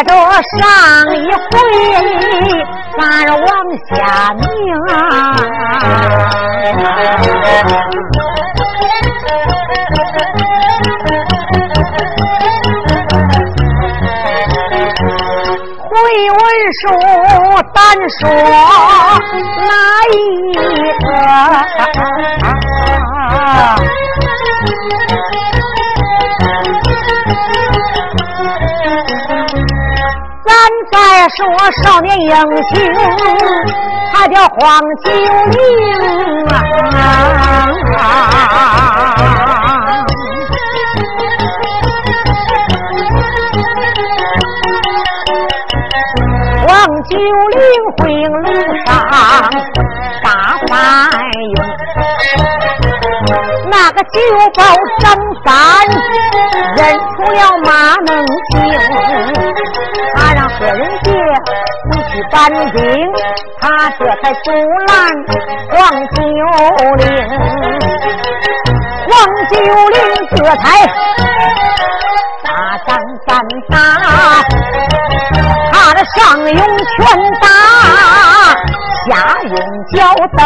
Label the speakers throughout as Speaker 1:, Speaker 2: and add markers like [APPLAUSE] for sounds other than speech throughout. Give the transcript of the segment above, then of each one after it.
Speaker 1: 接着上一回，咱往下明啊。回文书，单说少年英雄，他叫黄九龄啊。黄九龄回路上打翻涌，那个酒保张三认出了马能山顶，他这才阻拦黄九龄，黄九龄这才大张三打。他的上用拳打，下用脚蹬，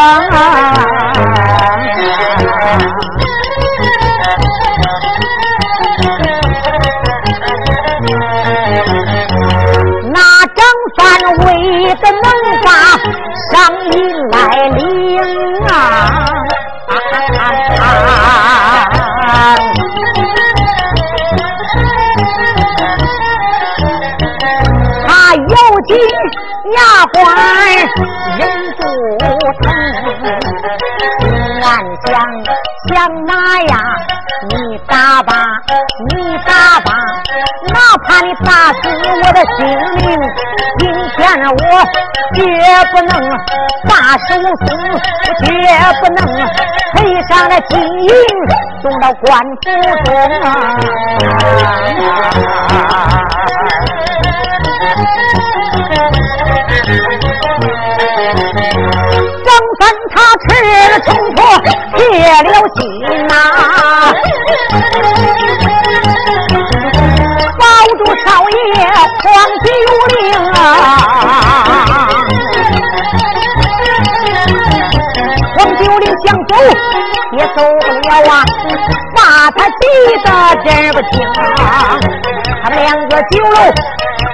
Speaker 1: 绝不能把手松，绝不能赔上了金银送到官府中啊！张三他吃了冲破，铁了心呐，保住少爷黄九龄啊！想走也走不了啊，把他急得真不轻！他们两个酒楼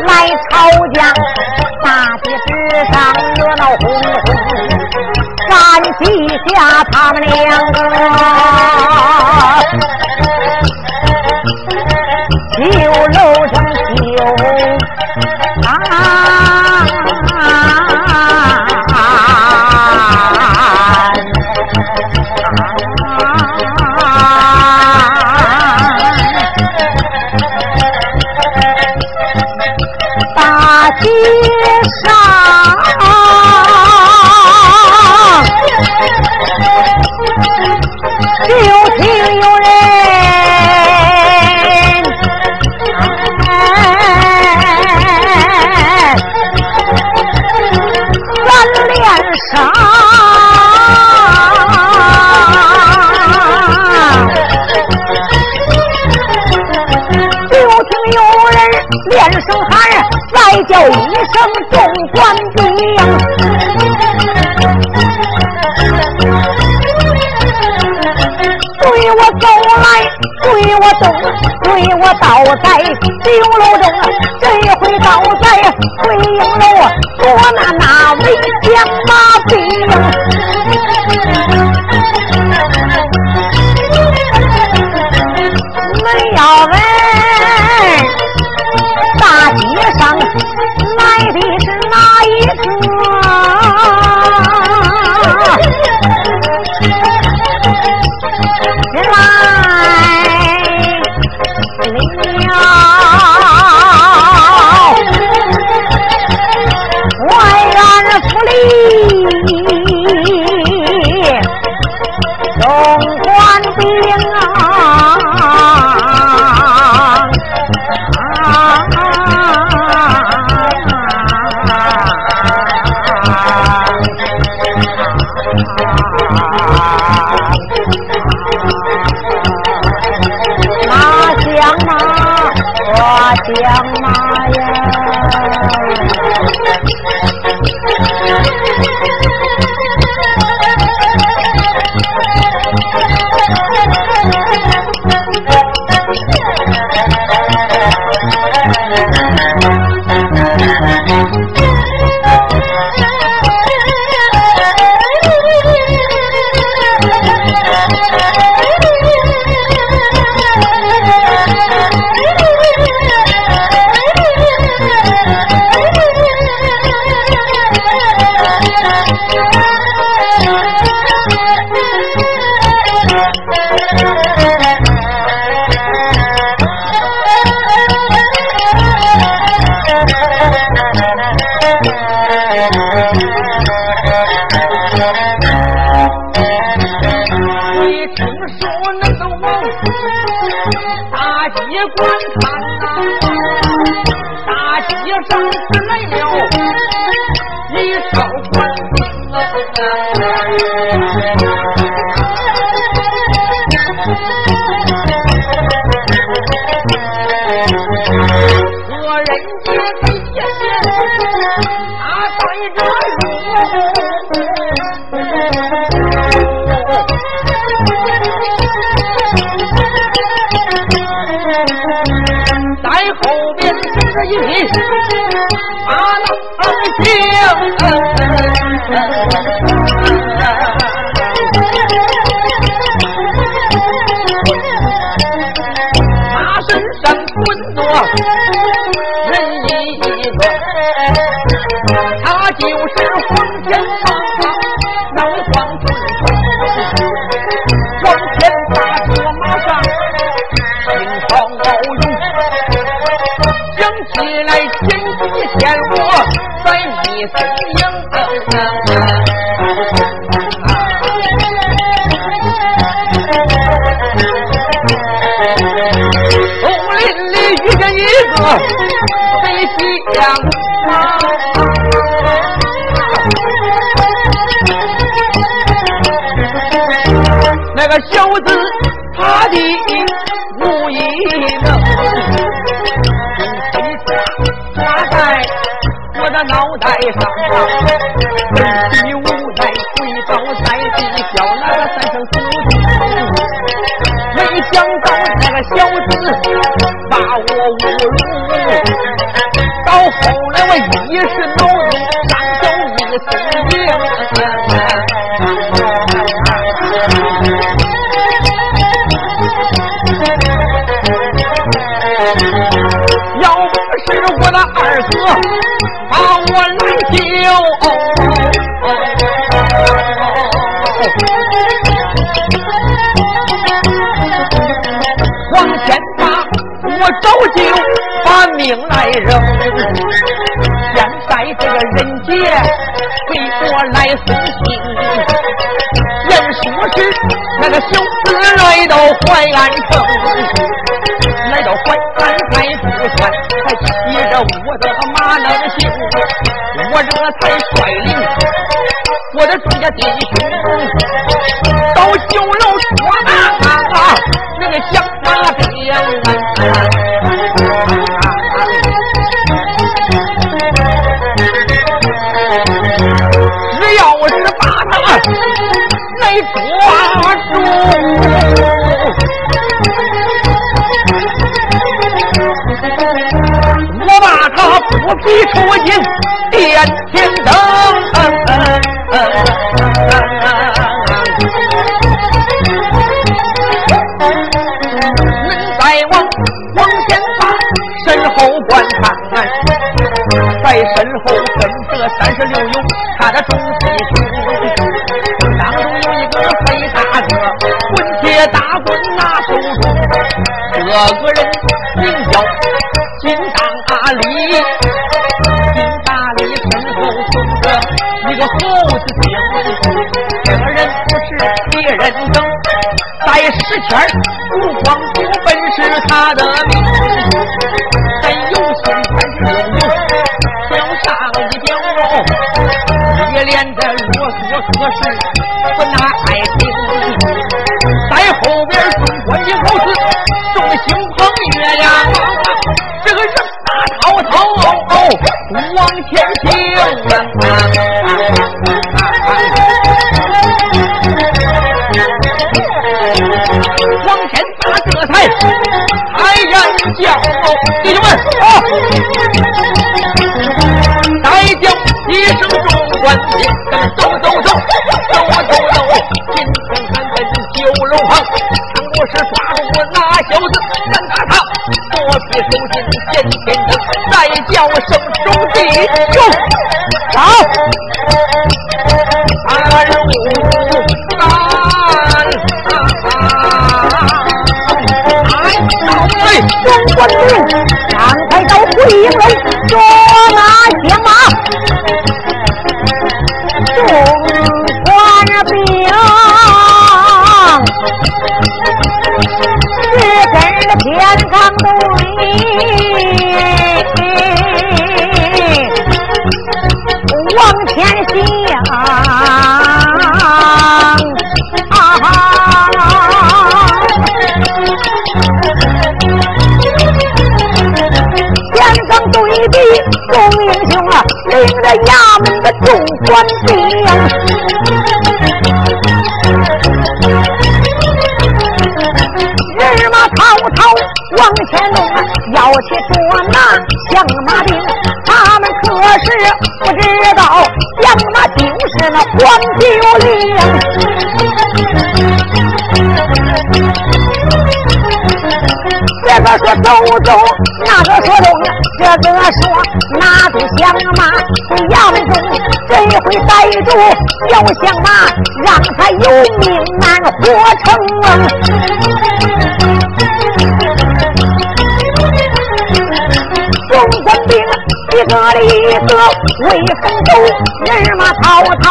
Speaker 1: 来吵架。大街之上热闹哄哄，赶集下他们两个，酒楼 की 叫一声众官兵，对我走来，对我动，对我倒在酒楼中。这回倒在回营楼，中 [LAUGHS] 大番打。后边跟着一匹马难行个飞。那
Speaker 2: 个小子，他的无一能，打在我的脑袋上，无奈。一时脑中三小一身病。要不是我的二哥把我来救。黄天霸，我早就把命来扔。爷为我来送信。言说是那个小子来到淮安城，来到淮安还不算，还骑着我的一出进殿前等。恁再往往前爬，身后观看，在身后跟着三十六勇，他的众弟兄，当中有一个黑大哥，滚铁大棍拿手中，这个人钱不光不分是他
Speaker 1: 的官兵，人马滔滔往前弄，要去捉拿响马兵。他们可是不知道，响马就是那黄九龄。这个说走走，那个说动，这个说拿住响马回衙门中，这一回逮住小响马，让他有命难活成。中官兵一个一个威风走，人马滔滔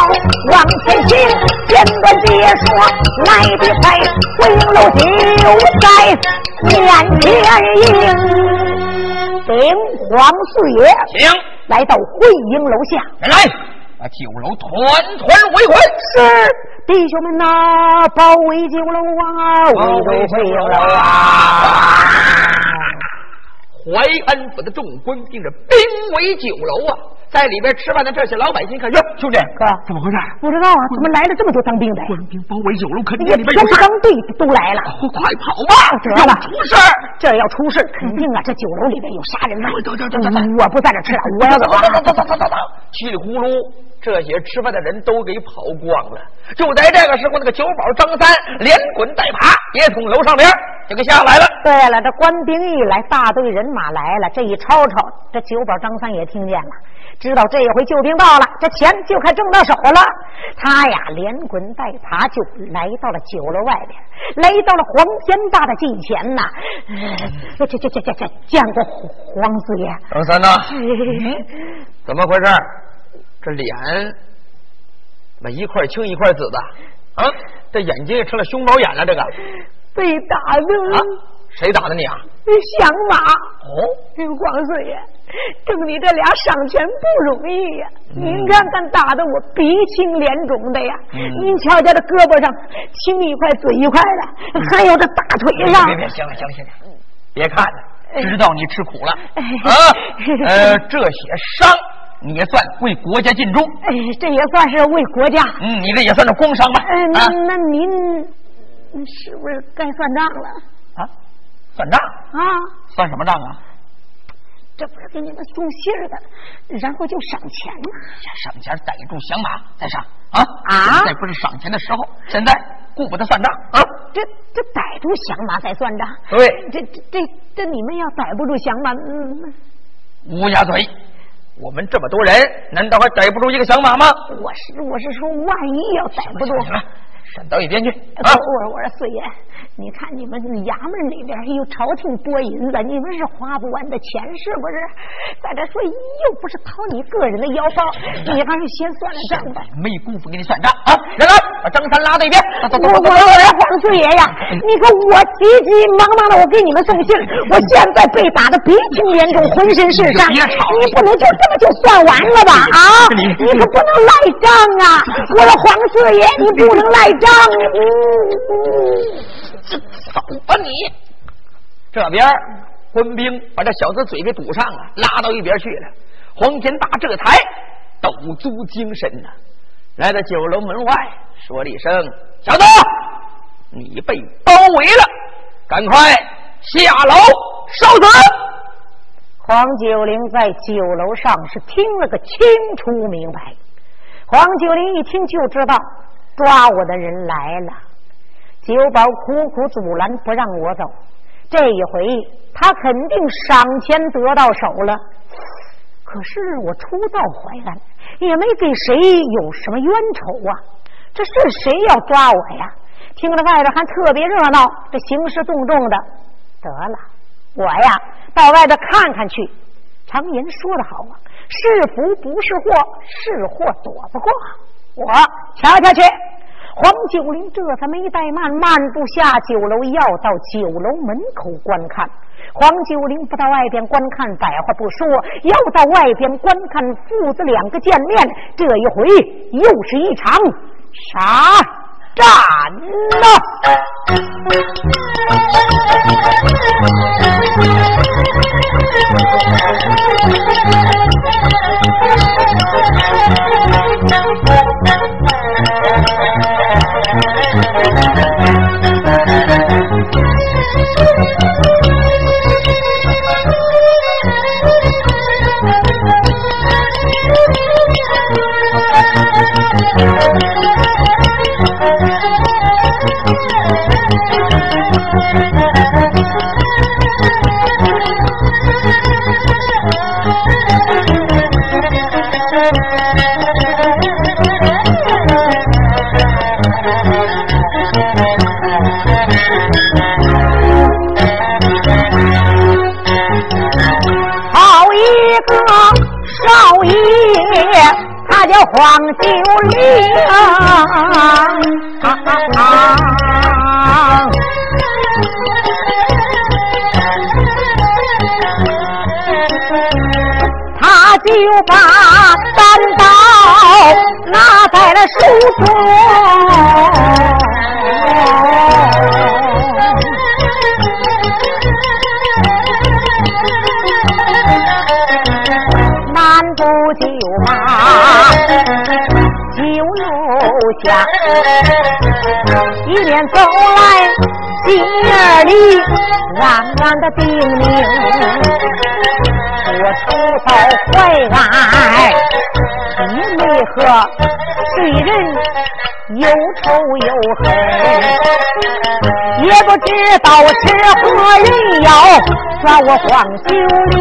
Speaker 1: 往前行，简短解说来的快，回营楼就在。面前迎，禀皇四爷，
Speaker 2: 请
Speaker 1: 来到会营楼下。
Speaker 2: 来，把酒楼团团围困。
Speaker 1: 是，弟兄们呐，包围酒楼啊，
Speaker 2: 围围酒楼啊！淮安府的众官兵着兵围酒楼啊！在里边吃饭的这些老百姓看，哟，兄弟
Speaker 1: 哥，
Speaker 2: 怎么回事？
Speaker 1: 不知道啊，怎么来了这么多当兵的？
Speaker 2: 官兵包围酒楼，肯定里边有
Speaker 1: 事。队都来了，
Speaker 2: 快跑吧！
Speaker 1: 要
Speaker 2: 出事
Speaker 1: 这要出事肯定啊，这酒楼里边有杀人了。
Speaker 2: 走走走走走，
Speaker 1: 我不在这吃了，我要走。
Speaker 2: 走走走走走走走，稀里呼噜。这些吃饭的人都给跑光了。就在这个时候，那个酒保张三连滚带爬也从楼上边就给下来了。
Speaker 1: 对了，这官兵一来，大队人马来了，这一吵吵，这酒保张三也听见了，知道这一回救兵到了，这钱就快挣到手了。他呀，连滚带爬就来到了酒楼外边，来到了黄天大的近前呐。这这这这这这见过黄四爷。
Speaker 2: 张三呐，怎么回事？这脸怎么一块青一块紫的啊？这眼睛也成了熊猫眼了。这个
Speaker 1: 被打的
Speaker 2: 啊？谁打的你啊？
Speaker 1: 响马
Speaker 2: 哦，
Speaker 1: 黄四爷，挣你这俩赏钱不容易呀！您看看打的我鼻青脸肿的呀！您瞧瞧这胳膊上青一块紫一块的，还有这大腿上……
Speaker 2: 别别行了行了行了，别看了，知道你吃苦了啊！呃，这些伤。你也算为国家尽忠，
Speaker 1: 哎，这也算是为国家。
Speaker 2: 嗯，你这也算是工伤吧？
Speaker 1: 嗯，那那您是不是该算账了？
Speaker 2: 啊，算账
Speaker 1: 啊？
Speaker 2: 算什么账啊？
Speaker 1: 这不是给你们送信儿的，然后就赏钱吗？
Speaker 2: 赏钱逮住响马再赏啊
Speaker 1: 啊！
Speaker 2: 现在不是赏钱的时候，现在顾不得算账啊！
Speaker 1: 这这逮住响马再算账？
Speaker 2: 对，
Speaker 1: 这这这这你们要逮不住响马，嗯，
Speaker 2: 乌鸦嘴。我们这么多人，难道还逮不住一个响马吗？
Speaker 1: 我是我是说，万一要逮不住。
Speaker 2: 闪到一边去！
Speaker 1: 我我我说四爷，你看你们衙门里边有朝廷拨银子，你们是花不完的钱，是不是？再者说，又不是掏你个人的腰包，你还是先算了账吧。
Speaker 2: 没工夫给你算账啊！人来，把张三拉到一边。
Speaker 1: 我我我黄四爷呀，你看我急急忙忙的，我给你们送信，我现在被打的鼻青脸肿，浑身是伤。你不能就这么就算完了吧？啊！你可不能赖账啊！我说黄四爷，你不能赖。
Speaker 2: 走吧你！这边官兵把这小子嘴给堵上了，拉到一边去了。黄天大这才抖足精神呐，来到酒楼门外，说了一声：“小子，你被包围了，赶快下楼受死！”
Speaker 1: 黄九龄在酒楼上是听了个清楚明白。黄九龄一听就知道抓我的人来了。九保苦苦阻拦不让我走，这一回他肯定赏钱得到手了。可是我初到淮安，也没给谁有什么冤仇啊，这是谁要抓我呀？听着外边还特别热闹，这兴师动众的，得了，我呀到外边看看去。常言说的好啊，是福不是祸，是祸躲不过。我瞧瞧去。黄九龄这才没怠慢，漫步下酒楼，要到酒楼门口观看。黄九龄不到外边观看，百话不说，要到外边观看父子两个见面。这一回又是一场啥战呢他就把单刀拿在了手中。漫步酒吧酒楼下，一边走来心眼里暗暗的叮咛：我初到淮安，一没和对人有仇有恨，也不知道是何人要抓我黄九龄。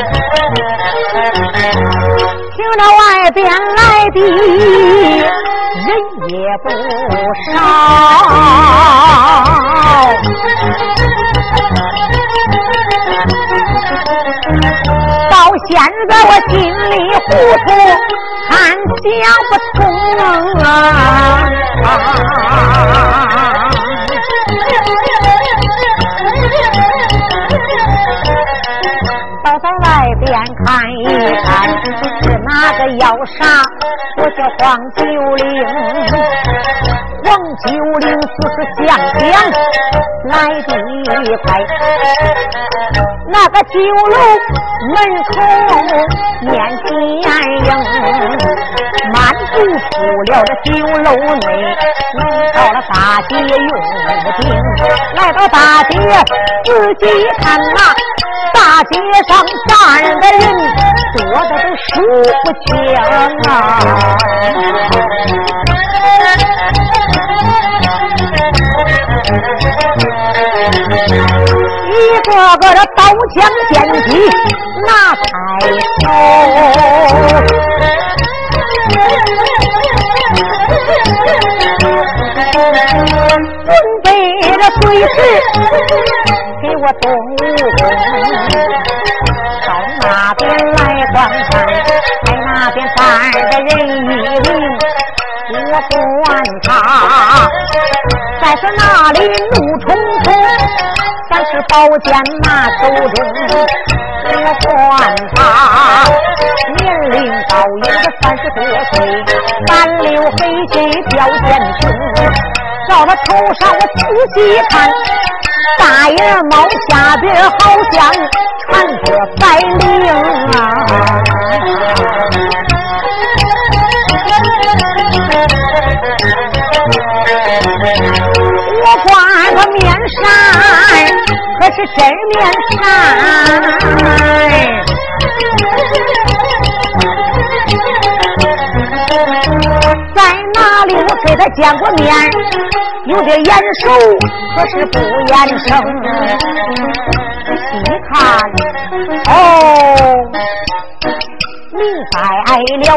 Speaker 1: 听边来的人也不少，到现在我心里糊涂，俺想不通啊！那个要杀？我叫黄九龄，黄九龄思思想想来的快。那个酒楼门口面前迎，漫步出了这酒楼内，来到了大街用兵，来到大街仔细看呐。大街上站的人多的都数不清啊！一个个的刀枪剑戟拿在手，准备着随时给我动武功。在那边站着人一名，我管他在这那里怒冲冲，三是宝剑拿手中，我管他年龄高有个三十多岁，三绺黑须标剑中。照他头上，我仔细看，大眼猫下边好像缠着白绫啊！我挂个面纱，可是真面纱。在哪里。我给他见过面，有点眼熟，可是不眼生。细看，哦，明白了，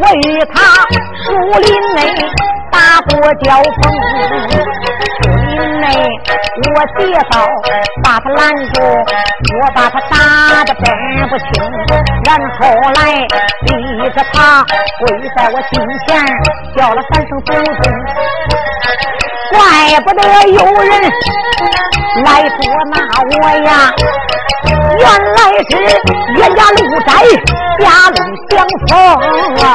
Speaker 1: 我与他树林内打过交锋。内，我跌倒，把他拦住，我把他打得分不清，然后来逼着他跪在我近前，叫了三声祖宗，怪不得有人来捉拿我呀，原来是冤家路窄，狭路相逢啊。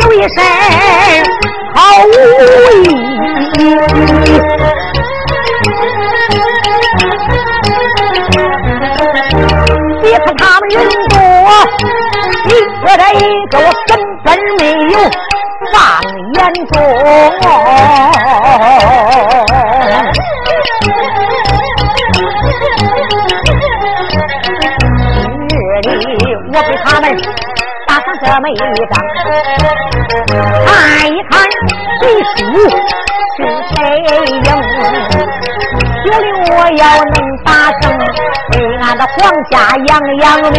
Speaker 1: 有一身好武艺，别看他们人多，一个的一个我根本没有放眼中。我给他们这么一张，看一看谁输是谁赢。九令我要能打胜，为俺的皇家扬扬名。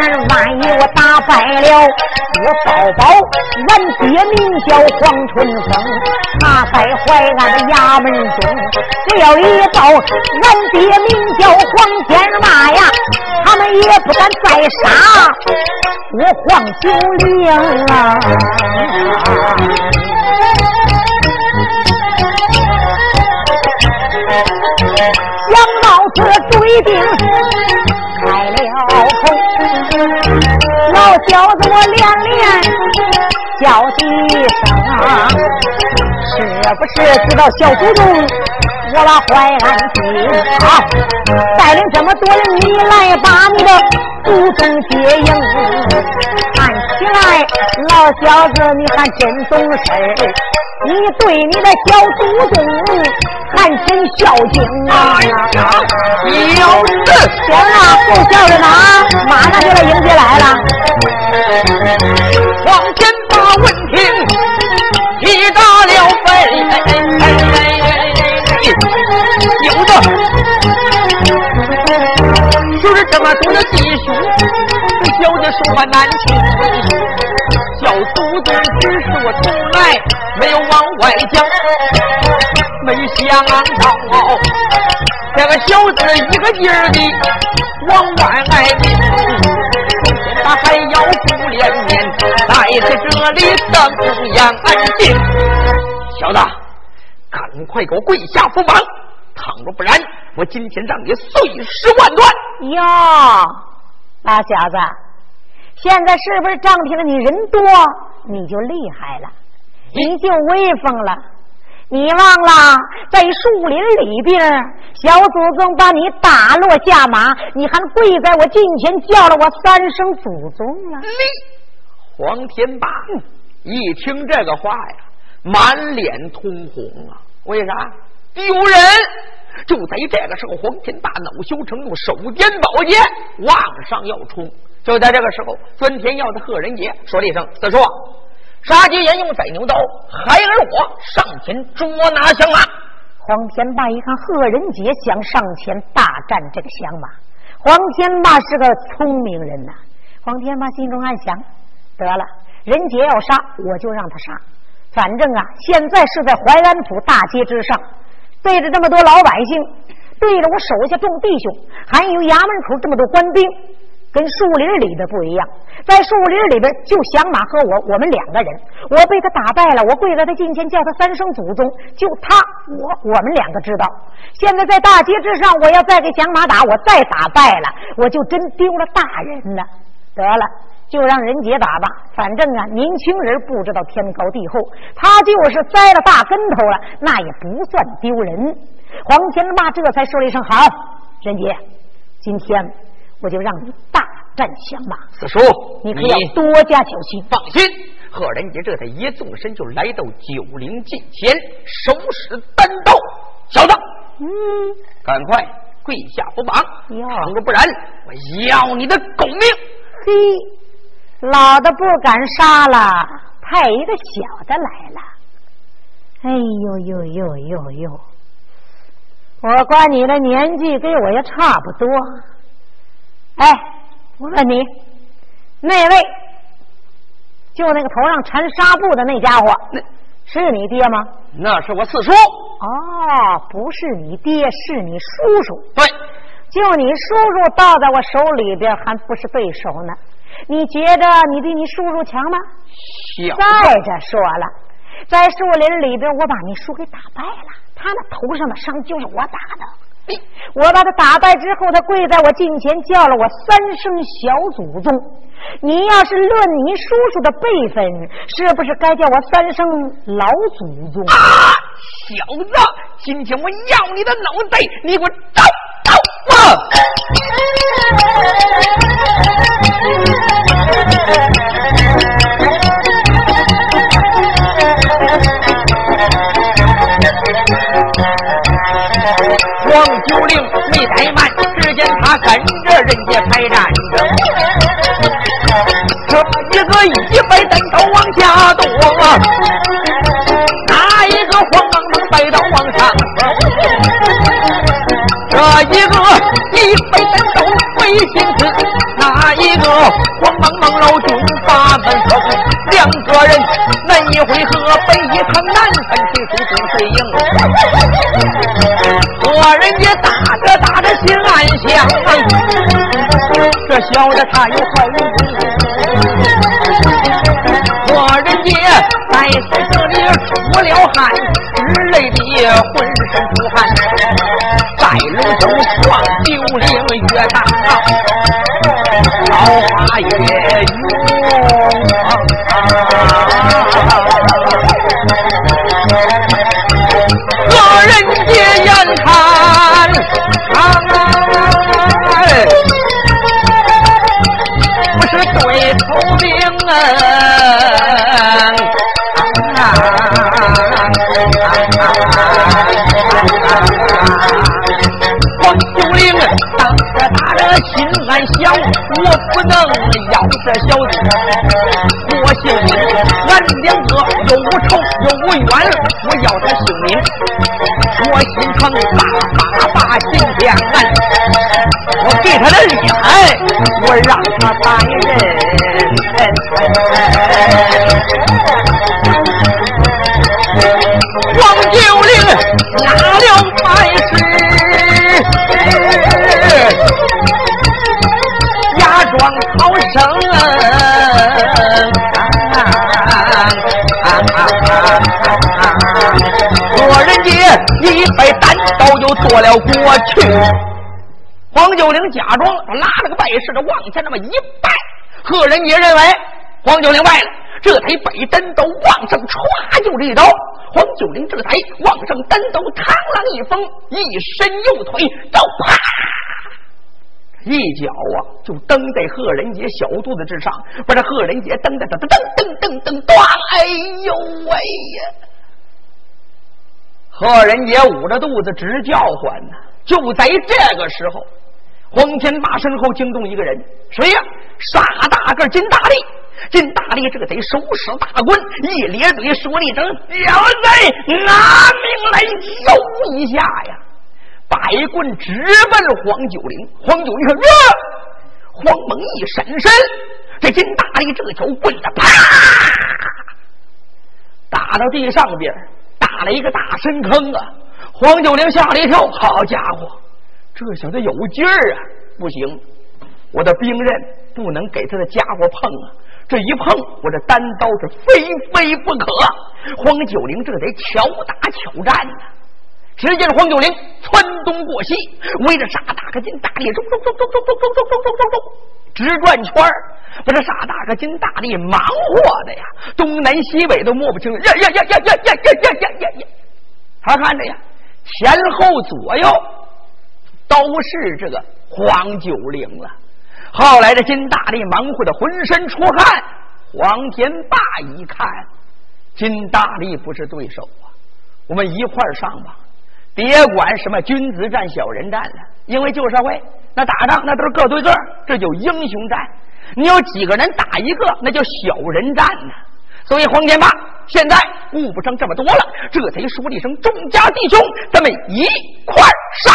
Speaker 1: 万一我打败了，我宝宝俺爹名叫黄春风，他在淮安的衙门中。只要一到俺爹名叫黄天霸呀，他们也不敢再杀我黄九龄啊。想到此，注定小子，我连连叫几声，是不是知道小祖宗？我把淮安兵啊，带领这么多人，你来把你的祖宗接应。看起来，老小子？你还真懂事你对你的小祖宗还真孝敬啊！
Speaker 2: 有事，
Speaker 1: 行啊，不孝顺的啊！马上就来迎接来了。
Speaker 2: 往前把问听，提到了分。有的，就是这么多的弟兄，小的说话难听，小祖宗只是我从来没有往外讲，没想到这个小子一个劲儿的往外挨他还要不脸面，在这里等样安静，小子。赶快给我跪下伏绑，倘若不然，我今天让你碎尸万段！
Speaker 1: 哟，那小子，现在是不是仗听了你人多，你就厉害了，你就威风了？你忘了在树林里边，小祖宗把你打落下马，你还跪在我近前叫了我三声祖宗了？
Speaker 2: 你黄天霸一听这个话呀。满脸通红啊！为啥？丢人！就在这个时候，黄天霸恼羞成怒，手掂宝剑往上要冲。就在这个时候，钻天耀的贺仁杰说了一声：“四叔，杀鸡焉用宰牛刀？孩儿我上前捉拿降马。”
Speaker 1: 黄天霸一看贺仁杰想上前大战这个响马，黄天霸是个聪明人呐。黄天霸心中暗想：得了，仁杰要杀，我就让他杀。反正啊，现在是在淮安府大街之上，对着这么多老百姓，对着我手下众弟兄，还有衙门口这么多官兵，跟树林里边不一样，在树林里边就响马和我，我们两个人。我被他打败了，我跪在他近前叫他三声祖宗，就他我我们两个知道。现在在大街之上，我要再给响马打，我再打败了，我就真丢了大人了。得了，就让人杰打吧，反正啊，年轻人不知道天高地厚，他就是栽了大跟头了，那也不算丢人。黄天霸这才说了一声好，人杰，今天。我就让你大战响马，
Speaker 2: 四叔，
Speaker 1: 你可要多加小心。
Speaker 2: 放心，贺仁杰这才一纵身就来到九灵近前，手使单刀，小子，
Speaker 1: 嗯，
Speaker 2: 赶快跪下不绑，倘若不然，我要你的狗命！
Speaker 1: 嘿，老的不敢杀了，派一个小的来了。哎呦呦呦呦呦，我管你的年纪跟我也差不多。哎，我问你，那位就那个头上缠纱布的那家伙，那是你爹吗？
Speaker 2: 那是我四叔。
Speaker 1: 哦，不是你爹，是你叔叔。
Speaker 2: 对，
Speaker 1: 就你叔叔倒在我手里边，还不是对手呢？你觉得你比你叔叔强吗？再者说了，在树林里边，我把你叔给打败了，他那头上的伤就是我打的。我把他打败之后，他跪在我近前叫了我三声小祖宗。你要是论你叔叔的辈分，是不是该叫我三声老祖宗？
Speaker 2: 啊，小子，今天我要你的脑袋，你给我找找黄 [LAUGHS] 九零没怠慢，只见他跟着人家排站着，这一个一摆单刀往下剁，那一个慌忙忙摆刀往上？这一个一摆单刀没心思，那一个慌忙忙老君把门封？两个人那一回合北一城南分谁输谁赢。想，这小子他有好我人家在这里出了汗，直累的浑身出汗，在龙州闯黄九龄当着打的心暗想，我不能要这小子。我姓李，俺两个又无仇又无冤，我要他性命。我心疼大把把心天，我给他的厉害，我让他打人。黄九龄拿了白事，假装逃生。说人家一摆单刀就躲了过去。黄九龄假装拉了个败事的往前那么一拜，贺人杰认为黄九龄败了，这才摆单刀往上歘就是一刀。黄九龄这才往上单刀，螳螂一风，一伸右腿，刀啪，一脚啊就蹬在贺仁杰小肚子之上，把这贺仁杰蹬的噔噔噔噔噔噔，哎呦喂呀！贺仁杰捂着肚子直叫唤呢。就在这个时候，黄天霸身后惊动一个人，谁呀？傻大个金大力。金大力这个贼手使大棍，一咧嘴说了一声：“小子，拿命来救一下呀！”摆棍直奔黄九龄。黄九龄说：“呀！”慌忙一闪身，这金大力这条棍子啪打到地上边，打了一个大深坑啊！黄九龄吓了一跳，好家伙，这小子有劲儿啊！不行，我的兵刃不能给他的家伙碰啊！这一碰，我这单刀是非飞不可。黄九龄这得巧打巧战呐！只见黄九龄窜东过西，围着傻大个金大力，冲冲冲冲冲冲冲冲冲冲冲，直转圈把这傻大个金大力忙活的呀，东南西北都摸不清。呀呀呀呀呀呀呀呀呀呀！他看着呀，前后左右都是这个黄九龄了。后来这金大力忙活的浑身出汗，黄天霸一看，金大力不是对手啊，我们一块儿上吧。别管什么君子战、小人战了，因为旧社会那打仗那都是各对个，这叫英雄战。你有几个人打一个，那叫小人战呢。所以黄天霸现在顾不上这么多了，这才说了一声：“众家弟兄，咱们一块儿杀。”